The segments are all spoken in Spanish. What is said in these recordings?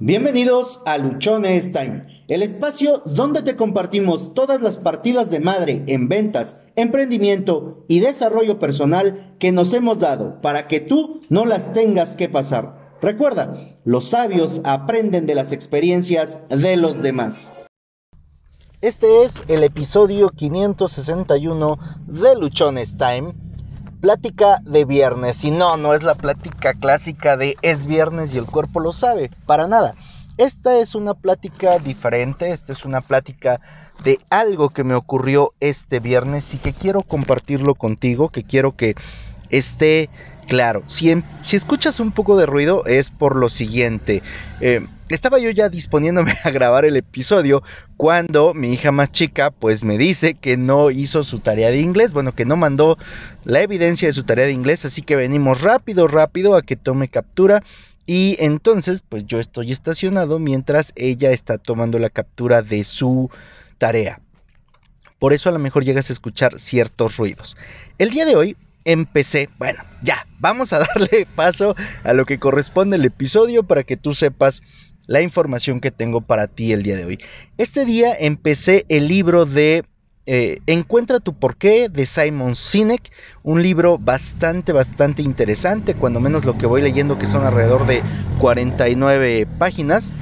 Bienvenidos a Luchones Time, el espacio donde te compartimos todas las partidas de madre en ventas, emprendimiento y desarrollo personal que nos hemos dado para que tú no las tengas que pasar. Recuerda, los sabios aprenden de las experiencias de los demás. Este es el episodio 561 de Luchones Time Plática de viernes. Y no, no es la plática clásica de es viernes y el cuerpo lo sabe. Para nada. Esta es una plática diferente. Esta es una plática de algo que me ocurrió este viernes y que quiero compartirlo contigo. Que quiero que esté claro. Si, escuchas un poco de ruido es por lo siguiente. Eh, estaba yo ya disponiéndome a grabar el episodio cuando mi hija más chica pues me dice que no hizo su tarea de inglés, bueno, que no mandó la evidencia de su tarea de inglés, así que venimos rápido, rápido a que tome captura y entonces pues yo estoy estacionado mientras ella está tomando la captura de su tarea. Por eso a lo mejor llegas a escuchar ciertos ruidos. El día de hoy empecé, bueno, ya, vamos a darle paso a lo que corresponde el episodio para que tú sepas la información que tengo para ti el día de hoy. Este día empecé el libro de eh, Encuentra tu porqué de Simon Sinek, un libro bastante, bastante interesante, cuando menos lo que voy leyendo que son alrededor de 49 páginas.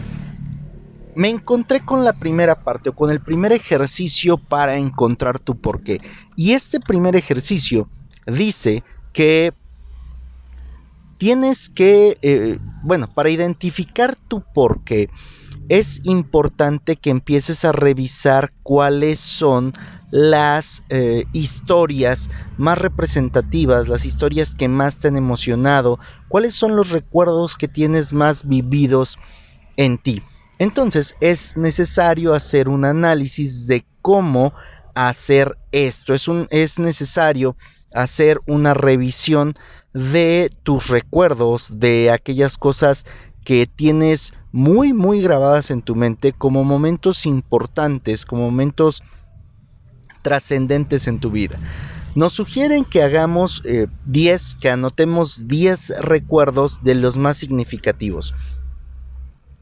Me encontré con la primera parte o con el primer ejercicio para encontrar tu porqué. Y este primer ejercicio dice que tienes que, eh, bueno, para identificar tu por qué, es importante que empieces a revisar cuáles son las eh, historias más representativas, las historias que más te han emocionado, cuáles son los recuerdos que tienes más vividos en ti. Entonces es necesario hacer un análisis de cómo hacer esto. Es, necesario hacer una revisión de tus recuerdos, de aquellas cosas que tienes muy, muy grabadas en tu mente como momentos importantes, como momentos trascendentes en tu vida. Nos sugieren que hagamos 10, eh, que anotemos 10 recuerdos de los más significativos.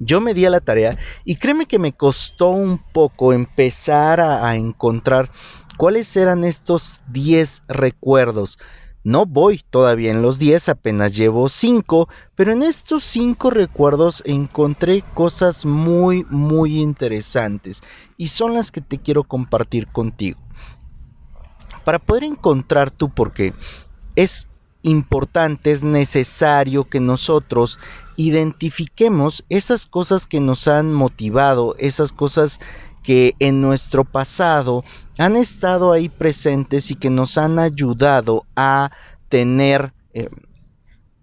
Yo me di a la tarea y créeme que me costó un poco empezar a, a encontrar cuáles eran estos 10 recuerdos. No voy todavía en los 10, apenas llevo 5, pero en estos 5 recuerdos encontré cosas muy, muy interesantes y son las que te quiero compartir contigo. Para poder encontrar tu porqué, es importante, es necesario que nosotros identifiquemos esas cosas que nos han motivado, esas cosas que en nuestro pasado han estado ahí presentes y que nos han ayudado a tener eh,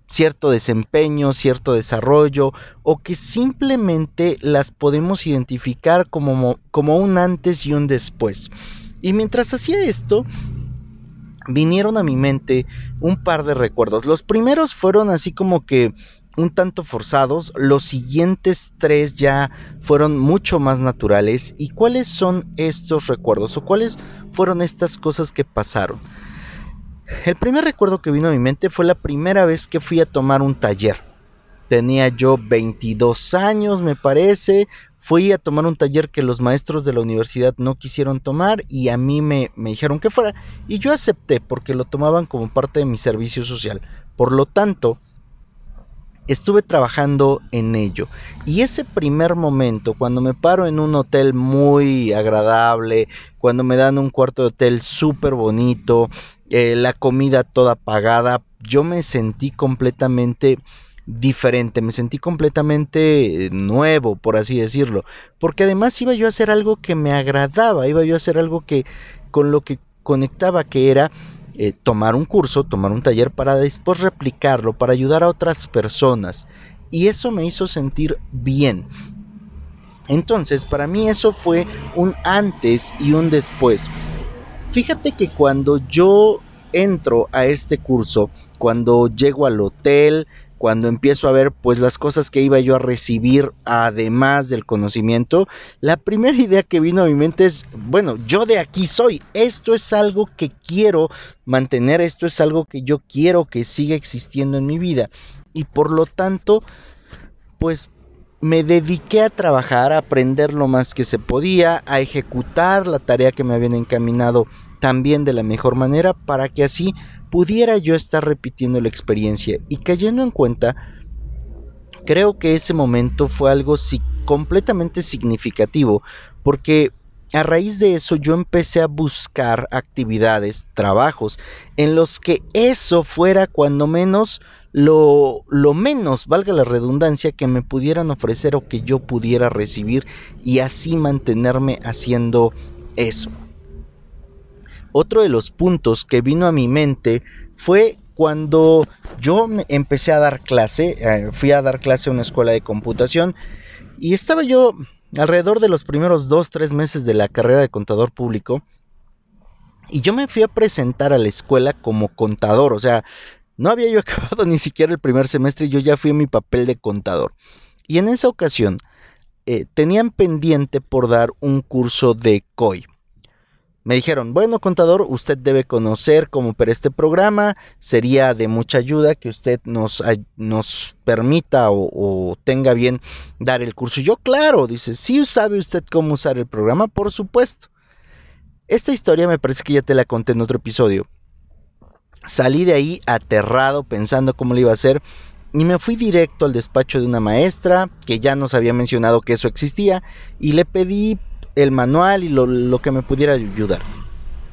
cierto desempeño, cierto desarrollo o que simplemente las podemos identificar como, como un antes y un después. Y mientras hacía esto, vinieron a mi mente un par de recuerdos. Los primeros fueron así como que un tanto forzados, los siguientes tres ya fueron mucho más naturales. ¿Y cuáles son estos recuerdos o cuáles fueron estas cosas que pasaron? El primer recuerdo que vino a mi mente fue la primera vez que fui a tomar un taller. Tenía yo 22 años, me parece. Fui a tomar un taller que los maestros de la universidad no quisieron tomar y a mí me, me dijeron que fuera. Y yo acepté porque lo tomaban como parte de mi servicio social. Por lo tanto, estuve trabajando en ello. Y ese primer momento, cuando me paro en un hotel muy agradable, cuando me dan un cuarto de hotel súper bonito, eh, la comida toda pagada, yo me sentí completamente diferente, me sentí completamente nuevo, por así decirlo, porque además iba yo a hacer algo que me agradaba, iba yo a hacer algo que con lo que conectaba, que era eh, tomar un curso, tomar un taller para después replicarlo, para ayudar a otras personas. Y eso me hizo sentir bien. Entonces, para mí eso fue un antes y un después. Fíjate que cuando yo entro a este curso, cuando llego al hotel, cuando empiezo a ver pues las cosas que iba yo a recibir además del conocimiento, la primera idea que vino a mi mente es, bueno, yo de aquí soy, esto es algo que quiero mantener, esto es algo que yo quiero que siga existiendo en mi vida. Y por lo tanto pues me dediqué a trabajar, a aprender lo más que se podía, a ejecutar la tarea que me habían encaminado también de la mejor manera para que así pudiera yo estar repitiendo la experiencia y cayendo en cuenta, creo que ese momento fue algo completamente significativo porque a raíz de eso yo empecé a buscar actividades, trabajos, en los que eso fuera cuando menos lo, menos, valga la redundancia, que me pudieran ofrecer o que yo pudiera recibir y así mantenerme haciendo eso. Otro de los puntos que vino a mi mente fue cuando yo empecé a dar clase, eh, fui a dar clase a una escuela de computación y estaba yo alrededor de los primeros dos, tres meses de la carrera de contador público. Y yo me fui a presentar a la escuela como contador, o sea, no había yo acabado ni siquiera el primer semestre y yo ya fui a mi papel de contador. Y en esa ocasión eh, tenían pendiente por dar un curso de COI. Me dijeron, bueno contador, usted debe conocer cómo opera este programa, sería de mucha ayuda que usted nos, nos permita o, o, tenga bien dar el curso. Yo, claro, dice, sí sabe usted cómo usar el programa, por supuesto. Esta historia me parece que ya te la conté en otro episodio. Salí de ahí aterrado pensando cómo lo iba a hacer y me fui directo al despacho de una maestra que ya nos había mencionado que eso existía y le pedí el manual y lo, que me pudiera ayudar.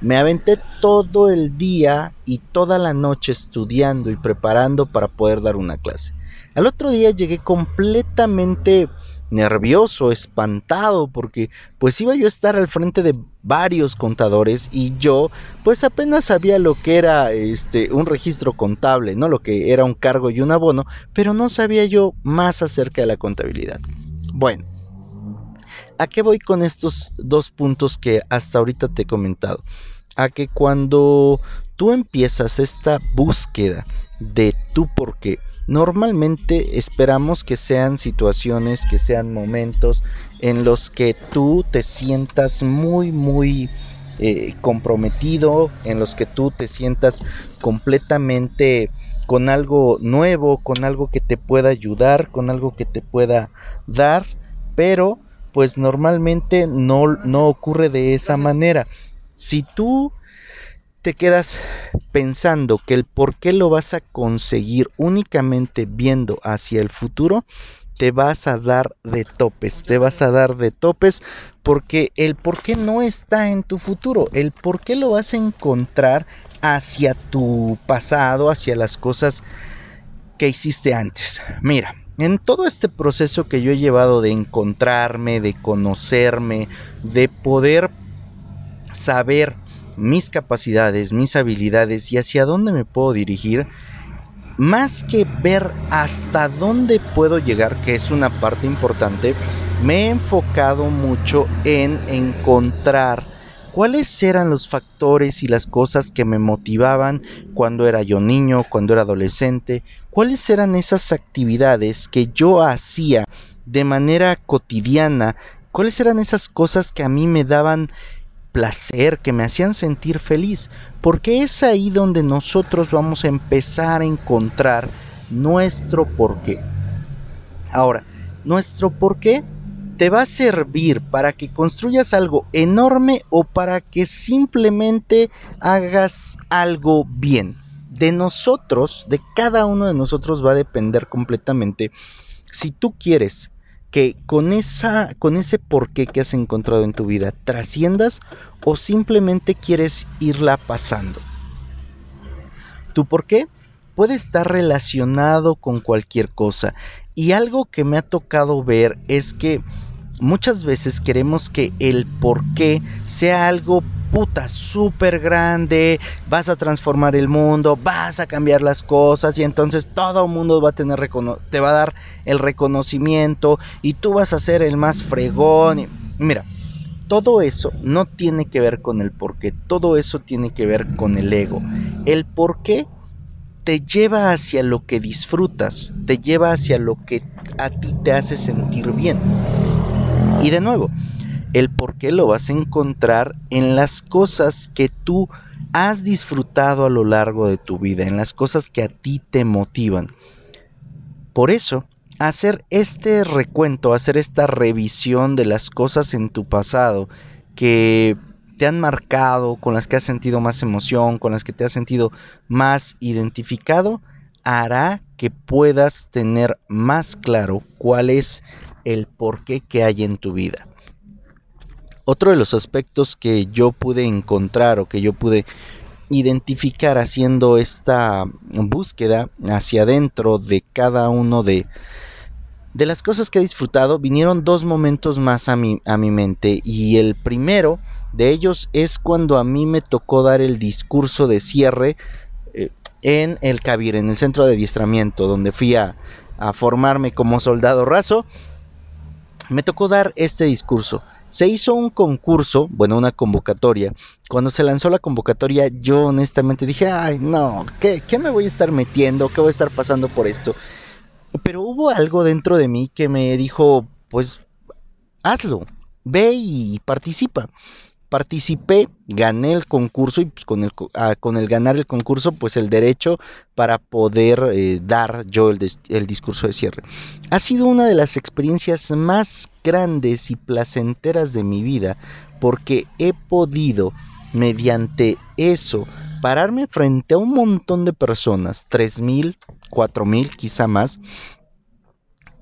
Me aventé todo el día y toda la noche estudiando y preparando para poder dar una clase. Al otro día llegué completamente nervioso, espantado, porque pues iba yo a estar al frente de varios contadores y yo pues apenas sabía lo que era este un registro contable, no lo que era un cargo y un abono, pero no sabía yo más acerca de la contabilidad. Bueno, ¿A qué voy con estos dos puntos que hasta ahorita te he comentado? A que cuando tú empiezas esta búsqueda de tu por qué, normalmente esperamos que sean situaciones, que sean momentos en los que tú te sientas muy, muy eh, comprometido, en los que tú te sientas completamente con algo nuevo, con algo que te pueda ayudar, con algo que te pueda dar, pero pues normalmente no, no ocurre de esa manera. Si tú te quedas pensando que el por qué lo vas a conseguir únicamente viendo hacia el futuro, te vas a dar de topes, te vas a dar de topes porque el por qué no está en tu futuro, el por qué lo vas a encontrar hacia tu pasado, hacia las cosas que hiciste antes. Mira, en todo este proceso que yo he llevado de encontrarme, de conocerme, de poder saber mis capacidades, mis habilidades y hacia dónde me puedo dirigir, más que ver hasta dónde puedo llegar, que es una parte importante, me he enfocado mucho en encontrar cuáles eran los factores y las cosas que me motivaban cuando era yo niño, cuando era adolescente, cuáles eran esas actividades que yo hacía de manera cotidiana, cuáles eran esas cosas que a mí me daban placer, que me hacían sentir feliz, porque es ahí donde nosotros vamos a empezar a encontrar nuestro porqué. Ahora, nuestro porqué te va a servir para que construyas algo enorme o para que simplemente hagas algo bien. De nosotros, de cada uno de nosotros va a depender completamente si tú quieres que con esa con ese porqué que has encontrado en tu vida trasciendas o simplemente quieres irla pasando. Tu porqué puede estar relacionado con cualquier cosa y algo que me ha tocado ver es que muchas veces queremos que el por qué sea algo puta súper grande, vas a transformar el mundo, vas a cambiar las cosas y entonces todo el mundo va a tener te va a dar el reconocimiento y tú vas a ser el más fregón. mira, todo eso no tiene que ver con el por qué, todo eso tiene que ver con el ego. El por qué te lleva hacia lo que disfrutas, te lleva hacia lo que a ti te hace sentir bien. Y de nuevo, el por qué lo vas a encontrar en las cosas que tú has disfrutado a lo largo de tu vida, en las cosas que a ti te motivan. Por eso hacer este recuento, hacer esta revisión de las cosas en tu pasado que te han marcado, con las que has sentido más emoción, con las que te has sentido más identificado, hará que puedas tener más claro cuál es el porqué que hay en tu vida. Otro de los aspectos que yo pude encontrar o que yo pude identificar haciendo esta búsqueda hacia adentro de cada uno de, de las cosas que he disfrutado, vinieron dos momentos más a mi, a mi mente. Y el primero de ellos es cuando a mí me tocó dar el discurso de cierre eh, en el Kabir, en el centro de adiestramiento, donde fui a, a formarme como soldado raso. Me tocó dar este discurso. Se hizo un concurso, bueno, una convocatoria. Cuando se lanzó la convocatoria, yo honestamente dije, ay, no, ¿qué, ¿qué, me voy a estar metiendo? ¿Qué voy a estar pasando por esto? Pero hubo algo dentro de mí que me dijo, pues, hazlo, ve y participa participé, gané el concurso y pues, con, el, ah, con el ganar el concurso, pues el derecho para poder eh, dar yo el, el, discurso de cierre. Ha sido una de las experiencias más grandes y placenteras de mi vida porque he podido, mediante eso, pararme frente a un montón de personas, tres mil, cuatro mil, quizá más,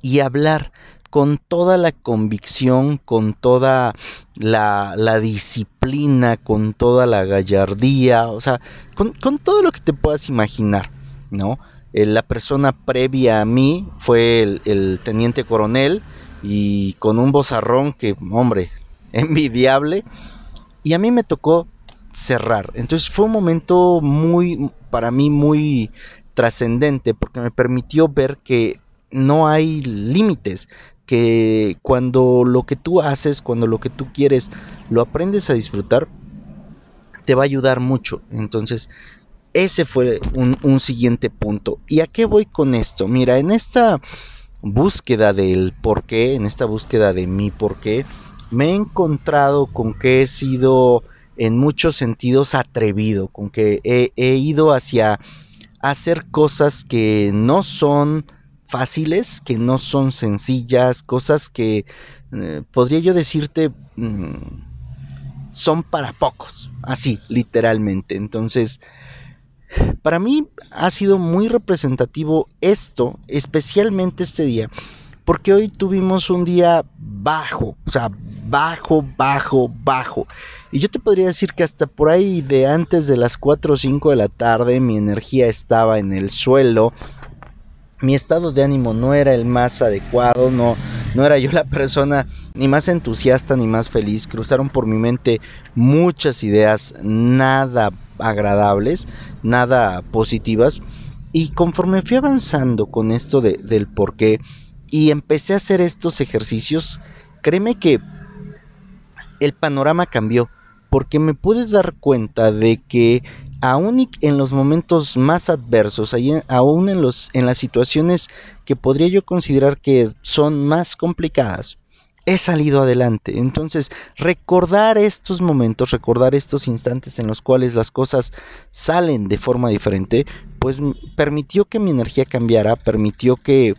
y hablar con toda la convicción, con toda la, disciplina, con toda la gallardía, o sea, con, todo lo que te puedas imaginar, ¿no? Eh, la persona previa a mí fue el, el, teniente coronel y con un bozarrón que, hombre, envidiable, y a mí me tocó cerrar. Entonces fue un momento muy, para mí, muy trascendente porque me permitió ver que no hay límites, que cuando lo que tú haces, cuando lo que tú quieres, lo aprendes a disfrutar, te va a ayudar mucho. Entonces, ese fue un, siguiente punto. ¿Y a qué voy con esto? Mira, en esta búsqueda del por qué, en esta búsqueda de mi por qué, me he encontrado con que he sido en muchos sentidos atrevido, con que he, he ido hacia hacer cosas que no son fáciles, que no son sencillas, cosas que eh, podría yo decirte mm, son para pocos, así, literalmente. Entonces, para mí ha sido muy representativo esto, especialmente este día, porque hoy tuvimos un día bajo, o sea, bajo, bajo, bajo. Y yo te podría decir que hasta por ahí de antes de las 4 o 5 de la tarde mi energía estaba en el suelo, mi estado de ánimo no era el más adecuado, no, no era yo la persona ni más entusiasta ni más feliz. Cruzaron por mi mente muchas ideas nada agradables, nada positivas. Y conforme fui avanzando con esto de, del por qué y empecé a hacer estos ejercicios, créeme que el panorama cambió porque me pude dar cuenta de que aún en los momentos más adversos, aún en, los, en las situaciones que podría yo considerar que son más complicadas, he salido adelante. Entonces, recordar estos momentos, recordar estos instantes en los cuales las cosas salen de forma diferente, pues permitió que mi energía cambiara, permitió que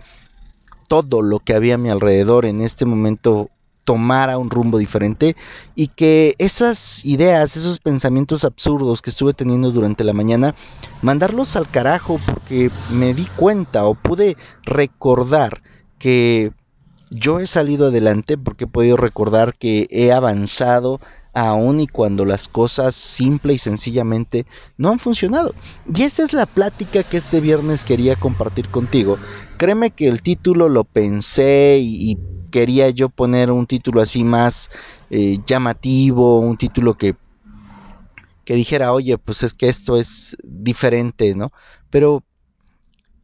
todo lo que había a mi alrededor en este momento tomara un rumbo diferente y que esas ideas, esos pensamientos absurdos que estuve teniendo durante la mañana, mandarlos al carajo porque me di cuenta o pude recordar que yo he salido adelante porque he podido recordar que he avanzado aún y cuando las cosas simple y sencillamente no han funcionado. Y esa es la plática que este viernes quería compartir contigo. Créeme que el título lo pensé y, y quería yo poner un título así más eh, llamativo, un título que, que dijera, oye, pues es que esto es diferente, ¿no? Pero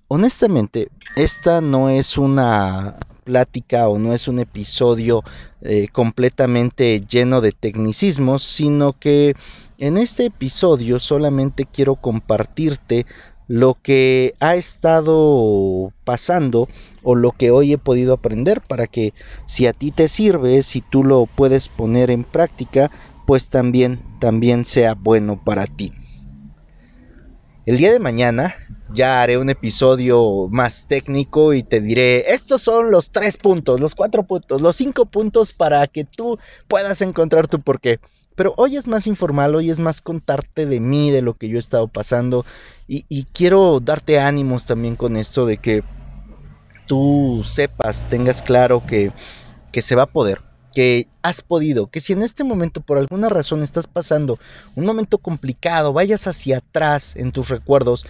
honestamente, esta no es una plática o no es un episodio eh, completamente lleno de tecnicismos, sino que en este episodio solamente quiero compartirte lo que ha estado pasando o lo que hoy he podido aprender para que si a ti te sirve, si tú lo puedes poner en práctica, pues también también sea bueno para ti. El día de mañana ya haré un episodio más técnico y te diré, estos son los tres puntos, los cuatro puntos, los cinco puntos para que tú puedas encontrar tu porqué. Pero hoy es más informal, hoy es más contarte de mí, de lo que yo he estado pasando y, quiero darte ánimos también con esto de que tú sepas, tengas claro que, que se va a poder que has podido, que si en este momento por alguna razón estás pasando un momento complicado, vayas hacia atrás en tus recuerdos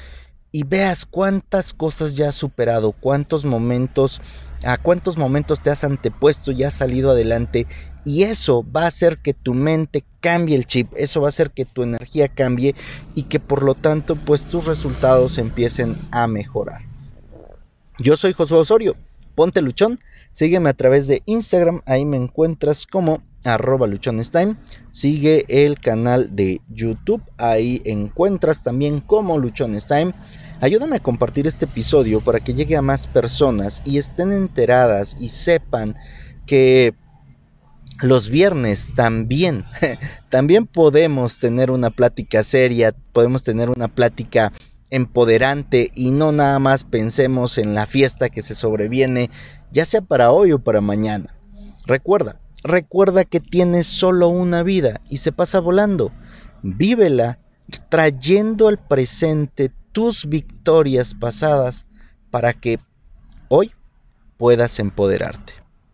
y veas cuántas cosas ya has superado, cuántos momentos, a cuántos momentos te has antepuesto y has salido adelante y eso va a hacer que tu mente cambie el chip, eso va a hacer que tu energía cambie y que por lo tanto pues tus resultados empiecen a mejorar. Yo soy Josué Osorio, ponte luchón Sígueme a través de Instagram, ahí me encuentras como arroba luchonestime. Sigue el canal de YouTube, ahí encuentras también como luchonestime. Ayúdame a compartir este episodio para que llegue a más personas y estén enteradas y sepan que los viernes también, también podemos tener una plática seria, podemos tener una plática empoderante y no nada más pensemos en la fiesta que se sobreviene ya sea para hoy o para mañana. Recuerda, recuerda que tienes solo una vida y se pasa volando. Vívela trayendo al presente tus victorias pasadas para que hoy puedas empoderarte.